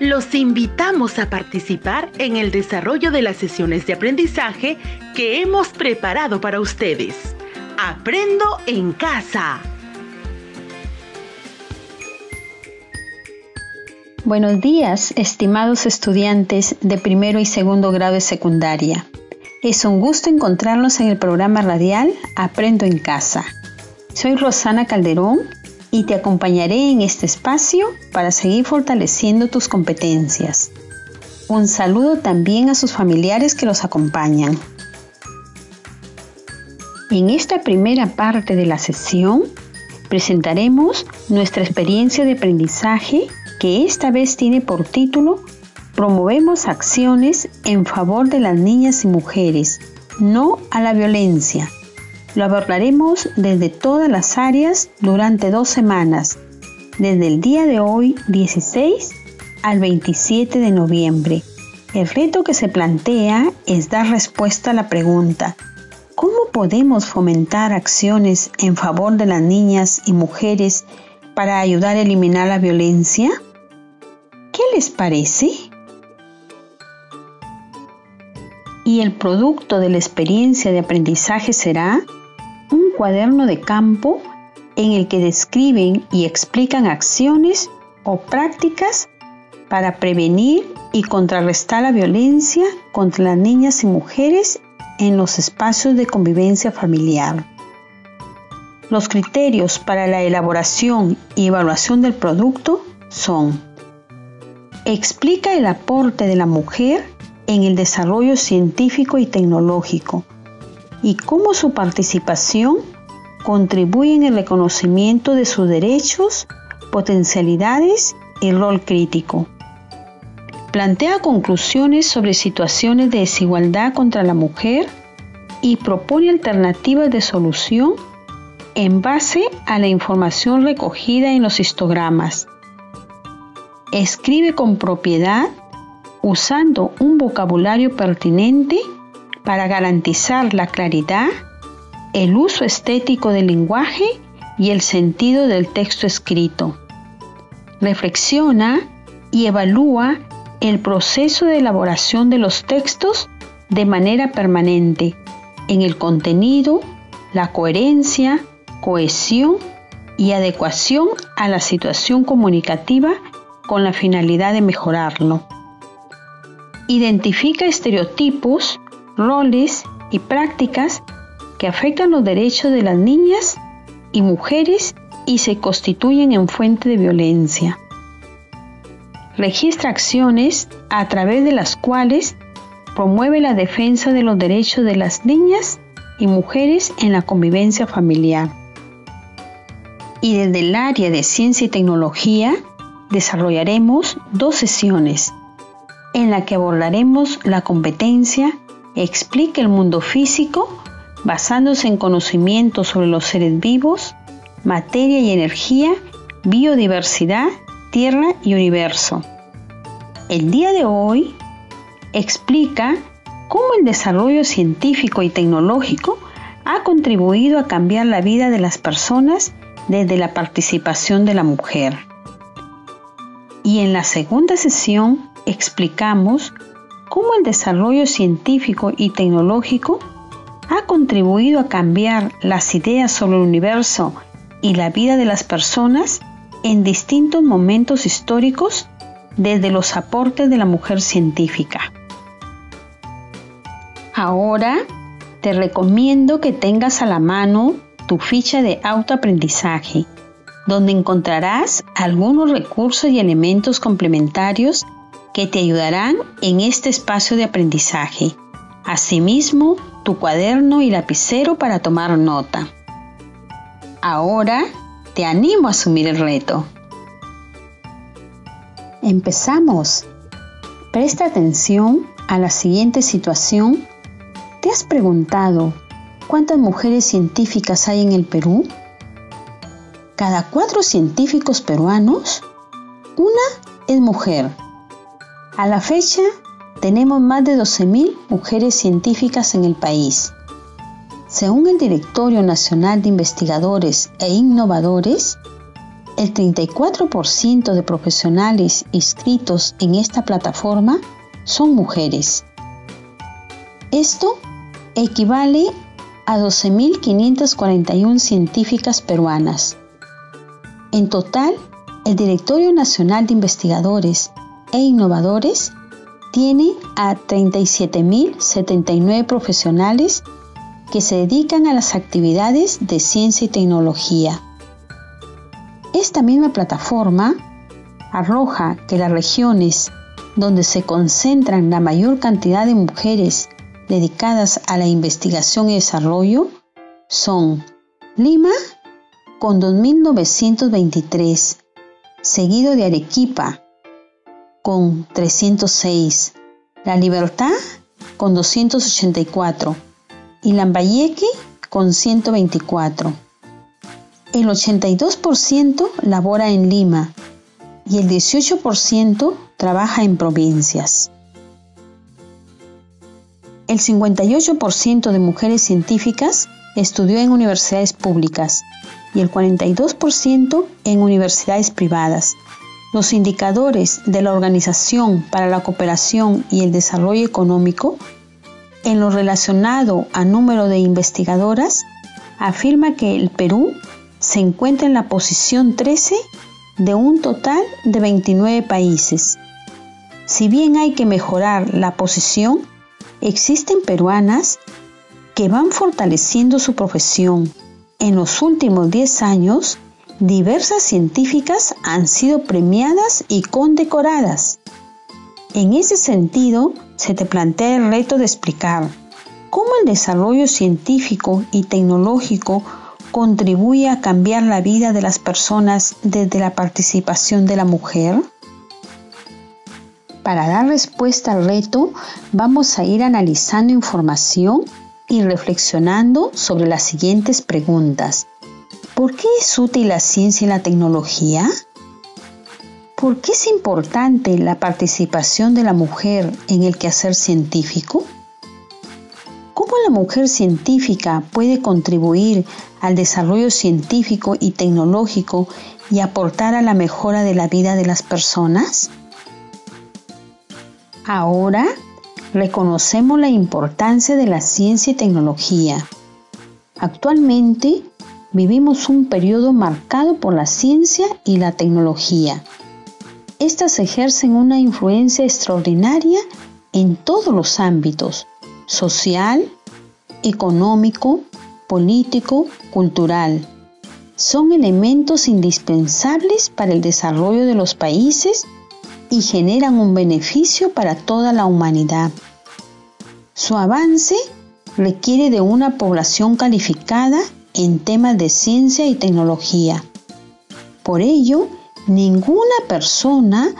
Los invitamos a participar en el desarrollo de las sesiones de aprendizaje que hemos preparado para ustedes. Aprendo en casa. Buenos días, estimados estudiantes de primero y segundo grado de secundaria. Es un gusto encontrarnos en el programa radial Aprendo en casa. Soy Rosana Calderón y te acompañaré en este espacio para seguir fortaleciendo tus competencias. Un saludo también a sus familiares que los acompañan. En esta primera parte de la sesión presentaremos nuestra experiencia de aprendizaje que esta vez tiene por título Promovemos acciones en favor de las niñas y mujeres, no a la violencia lo abordaremos desde todas las áreas durante dos semanas, desde el día de hoy 16 al 27 de noviembre. El reto que se plantea es dar respuesta a la pregunta, ¿cómo podemos fomentar acciones en favor de las niñas y mujeres para ayudar a eliminar la violencia? ¿Qué les parece? Y el producto de la experiencia de aprendizaje será cuaderno de campo en el que describen y explican acciones o prácticas para prevenir y contrarrestar la violencia contra las niñas y mujeres en los espacios de convivencia familiar. Los criterios para la elaboración y evaluación del producto son Explica el aporte de la mujer en el desarrollo científico y tecnológico, y cómo su participación contribuye en el reconocimiento de sus derechos, potencialidades y rol crítico. Plantea conclusiones sobre situaciones de desigualdad contra la mujer y propone alternativas de solución en base a la información recogida en los histogramas. Escribe con propiedad usando un vocabulario pertinente para garantizar la claridad, el uso estético del lenguaje y el sentido del texto escrito. Reflexiona y evalúa el proceso de elaboración de los textos de manera permanente en el contenido, la coherencia, cohesión y adecuación a la situación comunicativa con la finalidad de mejorarlo. Identifica estereotipos roles y prácticas que afectan los derechos de las niñas y mujeres y se constituyen en fuente de violencia. Registra acciones a través de las cuales promueve la defensa de los derechos de las niñas y mujeres en la convivencia familiar. Y desde el área de ciencia y tecnología desarrollaremos dos sesiones en la que abordaremos la competencia explica el mundo físico basándose en conocimientos sobre los seres vivos, materia y energía, biodiversidad, tierra y universo. El día de hoy explica cómo el desarrollo científico y tecnológico ha contribuido a cambiar la vida de las personas desde la participación de la mujer. Y en la segunda sesión explicamos cómo el desarrollo científico y tecnológico ha contribuido a cambiar las ideas sobre el universo y la vida de las personas en distintos momentos históricos desde los aportes de la mujer científica. Ahora te recomiendo que tengas a la mano tu ficha de autoaprendizaje, donde encontrarás algunos recursos y elementos complementarios que te ayudarán en este espacio de aprendizaje. Asimismo, tu cuaderno y lapicero para tomar nota. Ahora te animo a asumir el reto. Empezamos. Presta atención a la siguiente situación. ¿Te has preguntado cuántas mujeres científicas hay en el Perú? Cada cuatro científicos peruanos, una es mujer a la fecha, tenemos más de 12.000 mujeres científicas en el país. Según el Directorio Nacional de Investigadores e Innovadores, el 34% de profesionales inscritos en esta plataforma son mujeres. Esto equivale a 12.541 científicas peruanas. En total, el Directorio Nacional de Investigadores e Innovadores tiene a 37.079 profesionales que se dedican a las actividades de ciencia y tecnología. Esta misma plataforma arroja que las regiones donde se concentran la mayor cantidad de mujeres dedicadas a la investigación y desarrollo son Lima con 2.923, seguido de Arequipa con 306, La Libertad con 284 y Lambayeque con 124. El 82% labora en Lima y el 18% trabaja en provincias. El 58% de mujeres científicas estudió en universidades públicas y el 42% en universidades privadas. Los indicadores de la Organización para la Cooperación y el Desarrollo Económico, en lo relacionado a número de investigadoras, afirma que el Perú se encuentra en la posición 13 de un total de 29 países. Si bien hay que mejorar la posición, existen peruanas que van fortaleciendo su profesión. En los últimos 10 años, diversas científicas han sido premiadas y condecoradas. En ese sentido, se te plantea el reto de explicar cómo el desarrollo científico y tecnológico contribuye a cambiar la vida de las personas desde la participación de la mujer? Para dar respuesta al reto, vamos a ir analizando información y reflexionando sobre las siguientes preguntas. ¿Por qué es útil la ciencia y la tecnología? ¿Por qué es importante la participación de la mujer en el quehacer científico? ¿Cómo la mujer científica puede contribuir al desarrollo científico y tecnológico y aportar a la mejora de la vida de las personas? Ahora reconocemos la importancia de la ciencia y tecnología. Actualmente vivimos un periodo marcado por la ciencia y la tecnología. Estas ejercen una influencia extraordinaria en todos los ámbitos, social, económico, político, cultural. Son elementos indispensables para el desarrollo de los países y generan un beneficio para toda la humanidad. Su avance requiere de una población calificada en temas de ciencia y tecnología. Por ello, ninguna persona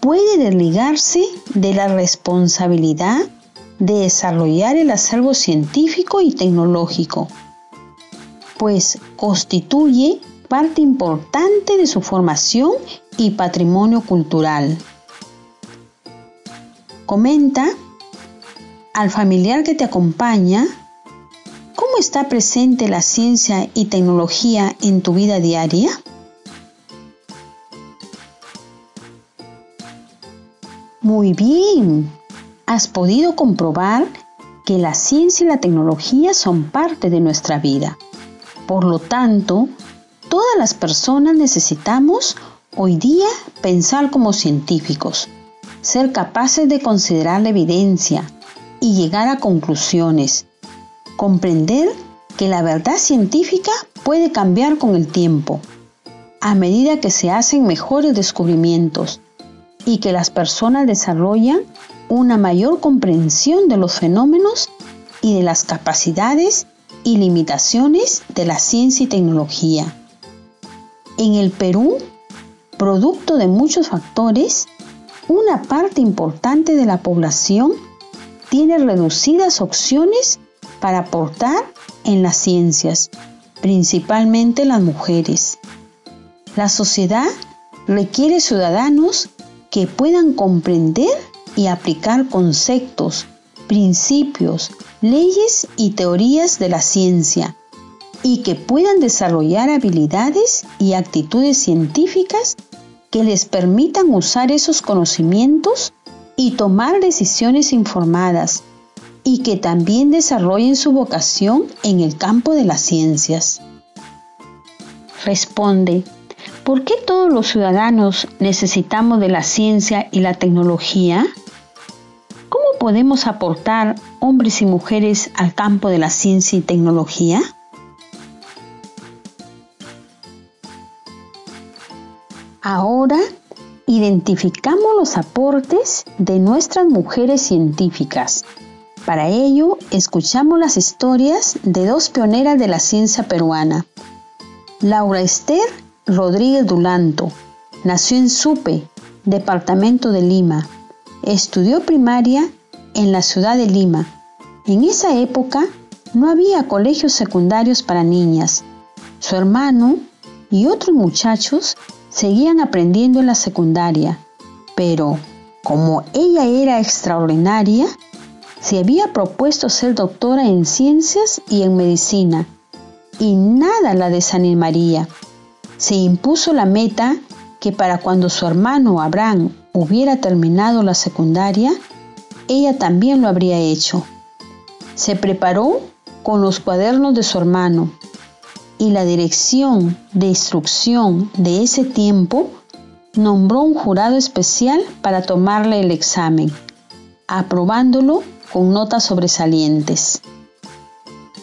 puede desligarse de la responsabilidad de desarrollar el acervo científico y tecnológico, pues constituye parte importante de su formación y patrimonio cultural. Comenta al familiar que te acompaña cómo está presente la ciencia y tecnología en tu vida diaria. Muy bien, has podido comprobar que la ciencia y la tecnología son parte de nuestra vida. Por lo tanto, todas las personas necesitamos hoy día pensar como científicos ser capaces de considerar la evidencia y llegar a conclusiones, comprender que la verdad científica puede cambiar con el tiempo, a medida que se hacen mejores descubrimientos y que las personas desarrollan una mayor comprensión de los fenómenos y de las capacidades y limitaciones de la ciencia y tecnología. En el Perú, producto de muchos factores, una parte importante de la población tiene reducidas opciones para aportar en las ciencias, principalmente las mujeres. La sociedad requiere ciudadanos que puedan comprender y aplicar conceptos, principios, leyes y teorías de la ciencia y que puedan desarrollar habilidades y actitudes científicas que les permitan usar esos conocimientos y tomar decisiones informadas y que también desarrollen su vocación en el campo de las ciencias. Responde, ¿por qué todos los ciudadanos necesitamos de la ciencia y la tecnología? ¿Cómo podemos aportar hombres y mujeres al campo de la ciencia y tecnología? Ahora identificamos los aportes de nuestras mujeres científicas. Para ello, escuchamos las historias de dos pioneras de la ciencia peruana. Laura Esther Rodríguez Dulanto nació en Supe, departamento de Lima. Estudió primaria en la ciudad de Lima. En esa época no había colegios secundarios para niñas. Su hermano y otros muchachos seguían aprendiendo en la secundaria, pero como ella era extraordinaria, se había propuesto ser doctora en ciencias y en medicina, y nada la desanimaría. Se impuso la meta que para cuando su hermano Abraham hubiera terminado la secundaria, ella también lo habría hecho. Se preparó con los cuadernos de su hermano y la dirección de instrucción de ese tiempo nombró un jurado especial para tomarle el examen, aprobándolo con notas sobresalientes.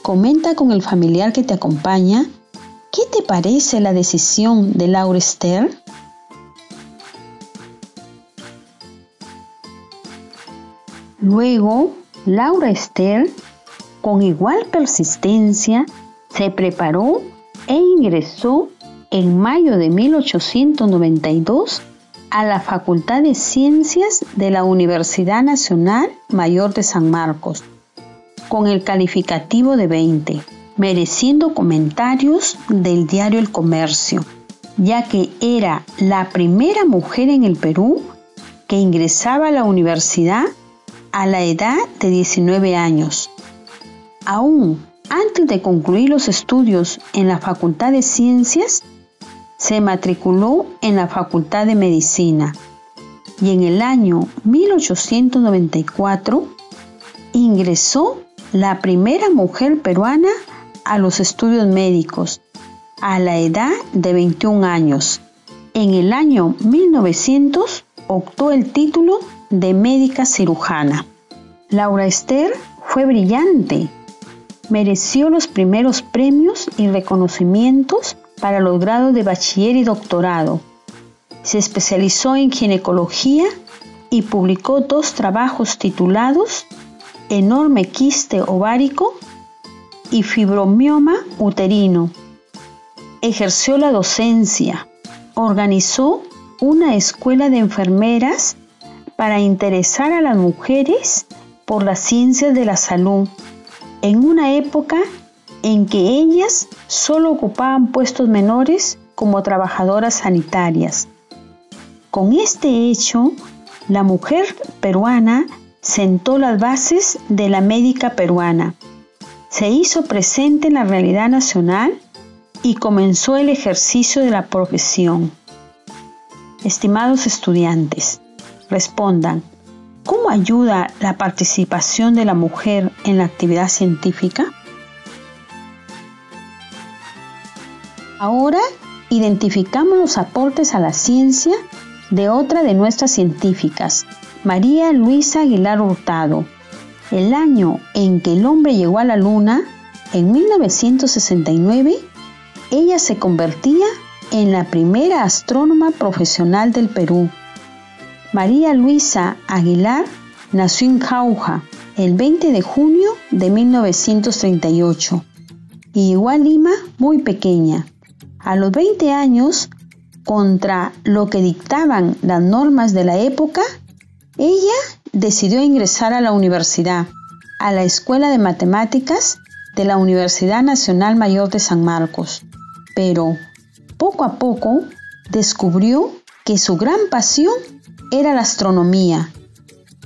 Comenta con el familiar que te acompaña ¿Qué te parece la decisión de Laura Esther? Luego, Laura Esther, con igual persistencia, se preparó e ingresó en mayo de 1892 a la Facultad de Ciencias de la Universidad Nacional Mayor de San Marcos, con el calificativo de 20, mereciendo comentarios del diario El Comercio, ya que era la primera mujer en el Perú que ingresaba a la universidad a la edad de 19 años. Aún antes de concluir los estudios en la Facultad de Ciencias, se matriculó en la Facultad de Medicina y en el año 1894 ingresó la primera mujer peruana a los estudios médicos a la edad de 21 años. En el año 1900 obtuvo el título de médica cirujana. Laura Esther fue brillante mereció los primeros premios y reconocimientos para los grados de bachiller y doctorado. Se especializó en ginecología y publicó dos trabajos titulados Enorme quiste ovárico y fibromioma uterino. Ejerció la docencia. Organizó una escuela de enfermeras para interesar a las mujeres por las ciencias de la salud en una época en que ellas solo ocupaban puestos menores como trabajadoras sanitarias. Con este hecho, la mujer peruana sentó las bases de la médica peruana, se hizo presente en la realidad nacional y comenzó el ejercicio de la profesión. Estimados estudiantes, respondan, ¿Cómo ayuda la participación de la mujer en la actividad científica? Ahora identificamos los aportes a la ciencia de otra de nuestras científicas, María Luisa Aguilar Hurtado. El año en que el hombre llegó a la Luna, en 1969, ella se convertía en la primera astrónoma profesional del Perú María Luisa Aguilar nació en Jauja el 20 de junio de 1938 y llegó a Lima muy pequeña. A los 20 años, contra lo que dictaban las normas de la época, ella decidió ingresar a la universidad, a la Escuela de Matemáticas de la Universidad Nacional Mayor de San Marcos. Pero poco a poco descubrió que su gran pasión era la astronomía,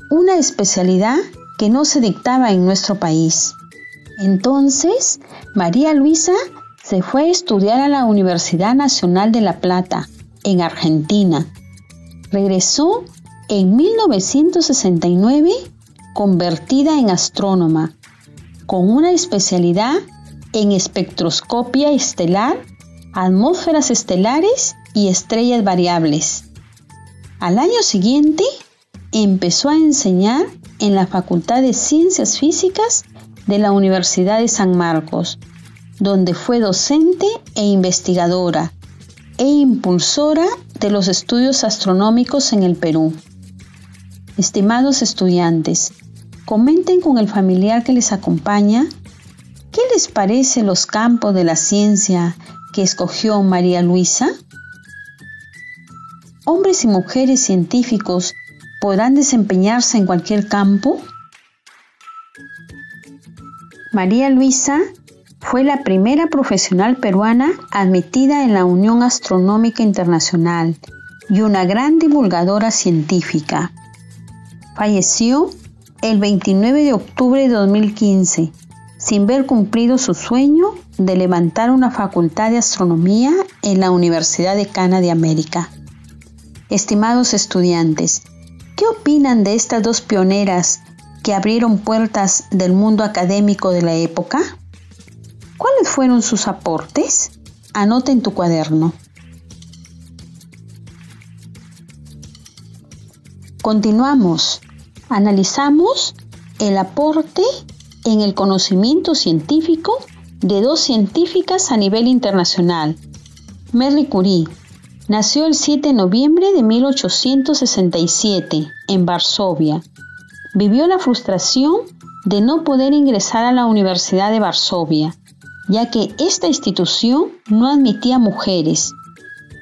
una especialidad que no se dictaba en nuestro país. Entonces, María Luisa se fue a estudiar a la Universidad Nacional de La Plata, en Argentina. Regresó en 1969 convertida en astrónoma, con una especialidad en espectroscopia estelar, atmósferas estelares y estrellas variables. Al año siguiente empezó a enseñar en la Facultad de Ciencias Físicas de la Universidad de San Marcos, donde fue docente e investigadora e impulsora de los estudios astronómicos en el Perú. Estimados estudiantes, comenten con el familiar que les acompaña qué les parece los campos de la ciencia que escogió María Luisa. ¿Hombres y mujeres científicos podrán desempeñarse en cualquier campo? María Luisa fue la primera profesional peruana admitida en la Unión Astronómica Internacional y una gran divulgadora científica. Falleció el 29 de octubre de 2015, sin ver cumplido su sueño de levantar una facultad de astronomía en la Universidad de Cana de América. Estimados estudiantes, ¿qué opinan de estas dos pioneras que abrieron puertas del mundo académico de la época? ¿Cuáles fueron sus aportes? Anota en tu cuaderno. Continuamos. Analizamos el aporte en el conocimiento científico de dos científicas a nivel internacional. Marie Curie nació el 7 de noviembre de 1867 en Varsovia. Vivió la frustración de no poder ingresar a la Universidad de Varsovia ya que esta institución no admitía mujeres.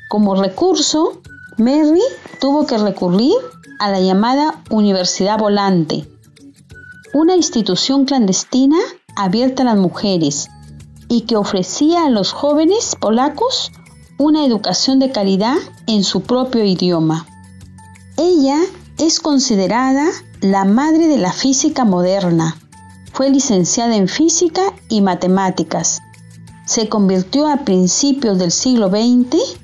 Como recurso, Mary tuvo que recurrir a la llamada Universidad Volante, una institución clandestina abierta a las mujeres y que ofrecía a los jóvenes polacos una educación de calidad en su propio idioma. Ella es considerada la madre de la física moderna fue licenciada en física y matemáticas. Se convirtió a principios del siglo XX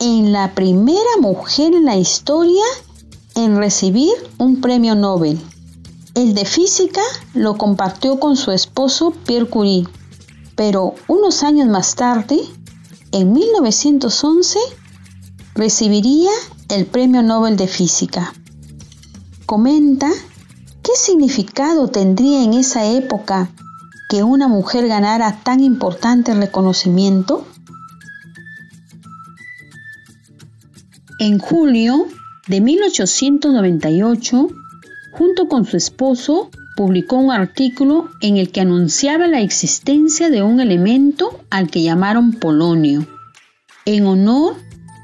en la primera mujer en la historia en recibir un premio Nobel. El de física lo compartió con su esposo Pierre Curie, pero unos años más tarde, en 1911, recibiría el premio Nobel de Física. Comenta ¿Qué significado tendría en esa época que una mujer ganara tan importante reconocimiento? En julio de 1898, junto con su esposo, publicó un artículo en el que anunciaba la existencia de un elemento al que llamaron polonio, en honor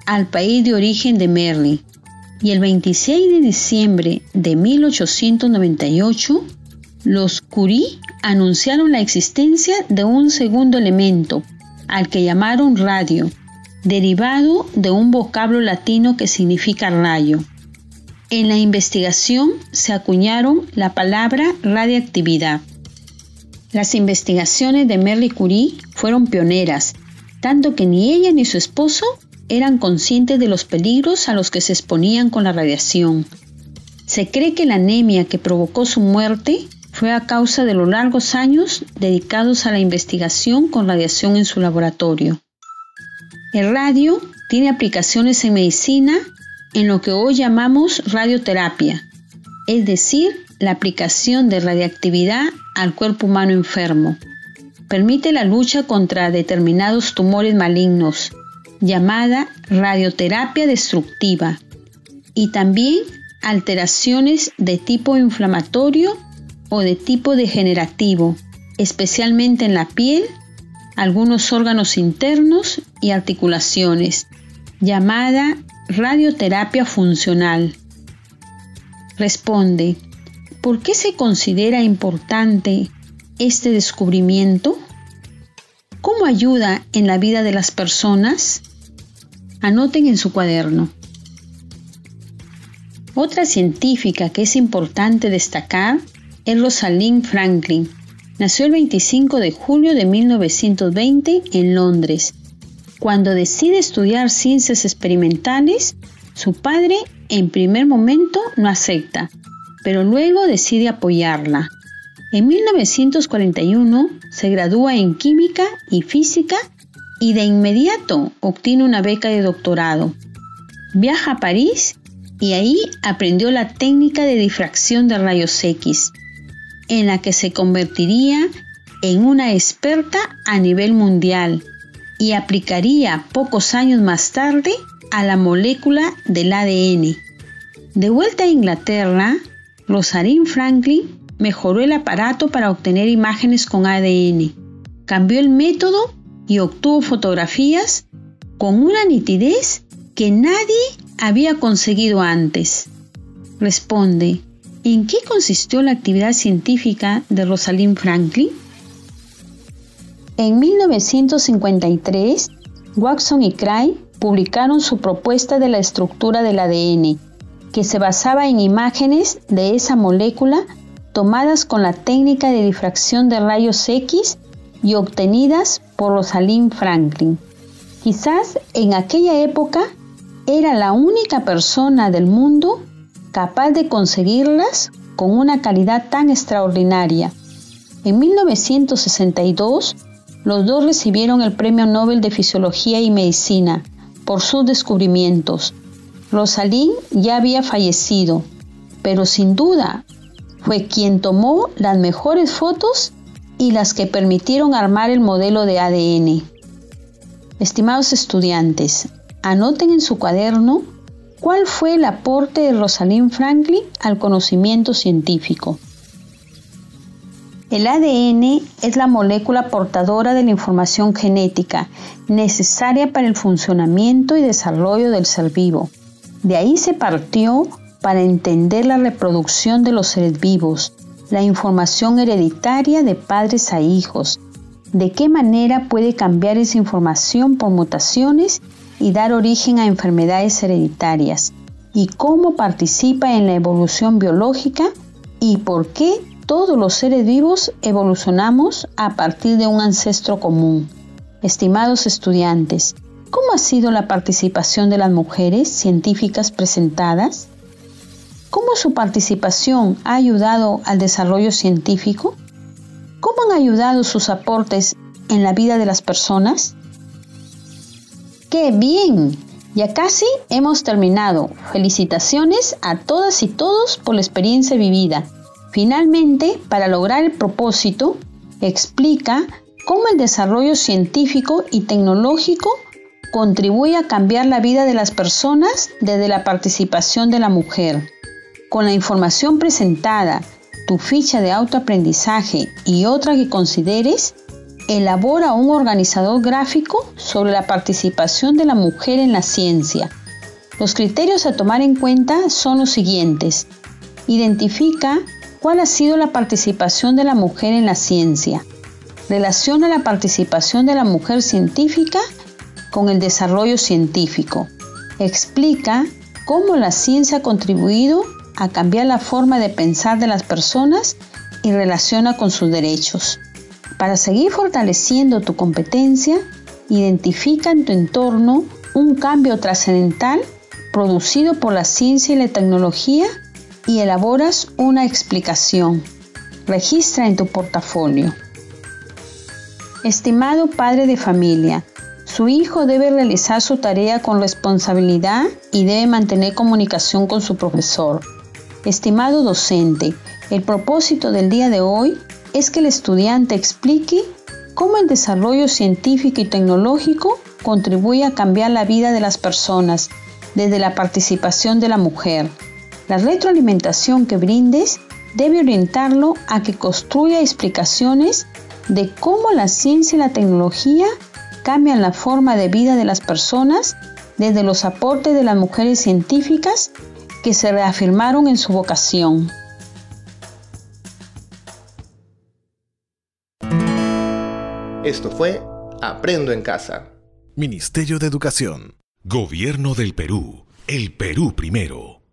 al país de origen de Merle, y el 26 de diciembre de 1898, los Curie anunciaron la existencia de un segundo elemento, al que llamaron radio, derivado de un vocablo latino que significa rayo. En la investigación se acuñaron la palabra radiactividad. Las investigaciones de Merle Curie fueron pioneras, tanto que ni ella ni su esposo eran conscientes de los peligros a los que se exponían con la radiación. Se cree que la anemia que provocó su muerte fue a causa de los largos años dedicados a la investigación con radiación en su laboratorio. El radio tiene aplicaciones en medicina en lo que hoy llamamos radioterapia, es decir, la aplicación de radiactividad al cuerpo humano enfermo. Permite la lucha contra determinados tumores malignos, llamada radioterapia destructiva y también alteraciones de tipo inflamatorio o de tipo degenerativo, especialmente en la piel, algunos órganos internos y articulaciones, llamada radioterapia funcional. Responde, ¿por qué se considera importante este descubrimiento? ¿Cómo ayuda en la vida de las personas? Anoten en su cuaderno. Otra científica que es importante destacar es Rosalind Franklin, Nació el 25 de julio de 1920 en Londres. Cuando decide estudiar ciencias experimentales, su padre en primer momento no acepta, pero luego decide apoyarla. En 1941 se gradúa en química y física y de inmediato obtiene una beca de doctorado. Viaja a París y ahí aprendió la técnica de difracción de rayos X en la que se convertiría en una experta a nivel mundial y aplicaría pocos años más tarde a la molécula del ADN. De vuelta a Inglaterra, Rosalind Franklin mejoró el aparato para obtener imágenes con ADN, cambió el método y obtuvo fotografías con una nitidez que nadie había conseguido antes. Responde, ¿En qué consistió la actividad científica de Rosalind Franklin? En 1953, Watson y Cray publicaron su propuesta de la estructura del ADN, que se basaba en imágenes de esa molécula tomadas con la técnica de difracción de rayos X y obtenidas por Rosalind Franklin. Quizás en aquella época era la única persona del mundo capaz de conseguirlas con una calidad tan extraordinaria. En 1962, los dos recibieron el Premio Nobel de Fisiología y Medicina por sus descubrimientos. Rosalind ya había fallecido, pero sin duda fue quien tomó las mejores fotos y las que permitieron armar el modelo de ADN. Estimados estudiantes, anoten en su cuaderno ¿Cuál fue el aporte de Rosalind Franklin al conocimiento científico? El ADN es la molécula portadora de la información genética necesaria para el funcionamiento y desarrollo del ser vivo. De ahí se partió para entender la reproducción de los seres vivos, la información hereditaria de padres a hijos, de qué manera puede cambiar esa información por mutaciones y dar origen a enfermedades hereditarias, y cómo participa en la evolución biológica y por qué todos los seres vivos evolucionamos a partir de un ancestro común. Estimados estudiantes, ¿cómo ha sido la participación de las mujeres científicas presentadas? ¿Cómo su participación ha ayudado al desarrollo científico? ¿Cómo han ayudado sus aportes en la vida de las personas? ¡Qué bien! Ya casi hemos terminado. Felicitaciones a todas y todos por la experiencia vivida. Finalmente, para lograr el propósito, explica cómo el desarrollo científico y tecnológico contribuye a cambiar la vida de las personas desde la participación de la mujer. Con la información presentada, tu ficha de autoaprendizaje y otra que consideres, elabora un organizador gráfico sobre la participación de la mujer en la ciencia. Los criterios a tomar en cuenta son los siguientes. Identifica cuál ha sido la participación de la mujer en la ciencia. Relaciona la participación de la mujer científica con el desarrollo científico. Explica cómo la ciencia ha contribuido a cambiar la forma de pensar de las personas y relaciona con sus derechos. Para seguir fortaleciendo tu competencia, identifica en tu entorno un cambio trascendental producido por la ciencia y la tecnología y elaboras una explicación. Registra en tu portafolio. Estimado padre de familia, su hijo debe realizar su tarea con responsabilidad y debe mantener comunicación con su profesor. Estimado docente, el propósito del día de hoy es que el estudiante explique cómo el desarrollo científico y tecnológico contribuye a cambiar la vida de las personas desde la participación de la mujer. La retroalimentación que brindes debe orientarlo a que construya explicaciones de cómo la ciencia y la tecnología cambian la forma de vida de las personas desde los aportes de las mujeres científicas que se reafirmaron en su vocación. Esto fue Aprendo en Casa. Ministerio de Educación. Gobierno del Perú. El Perú primero.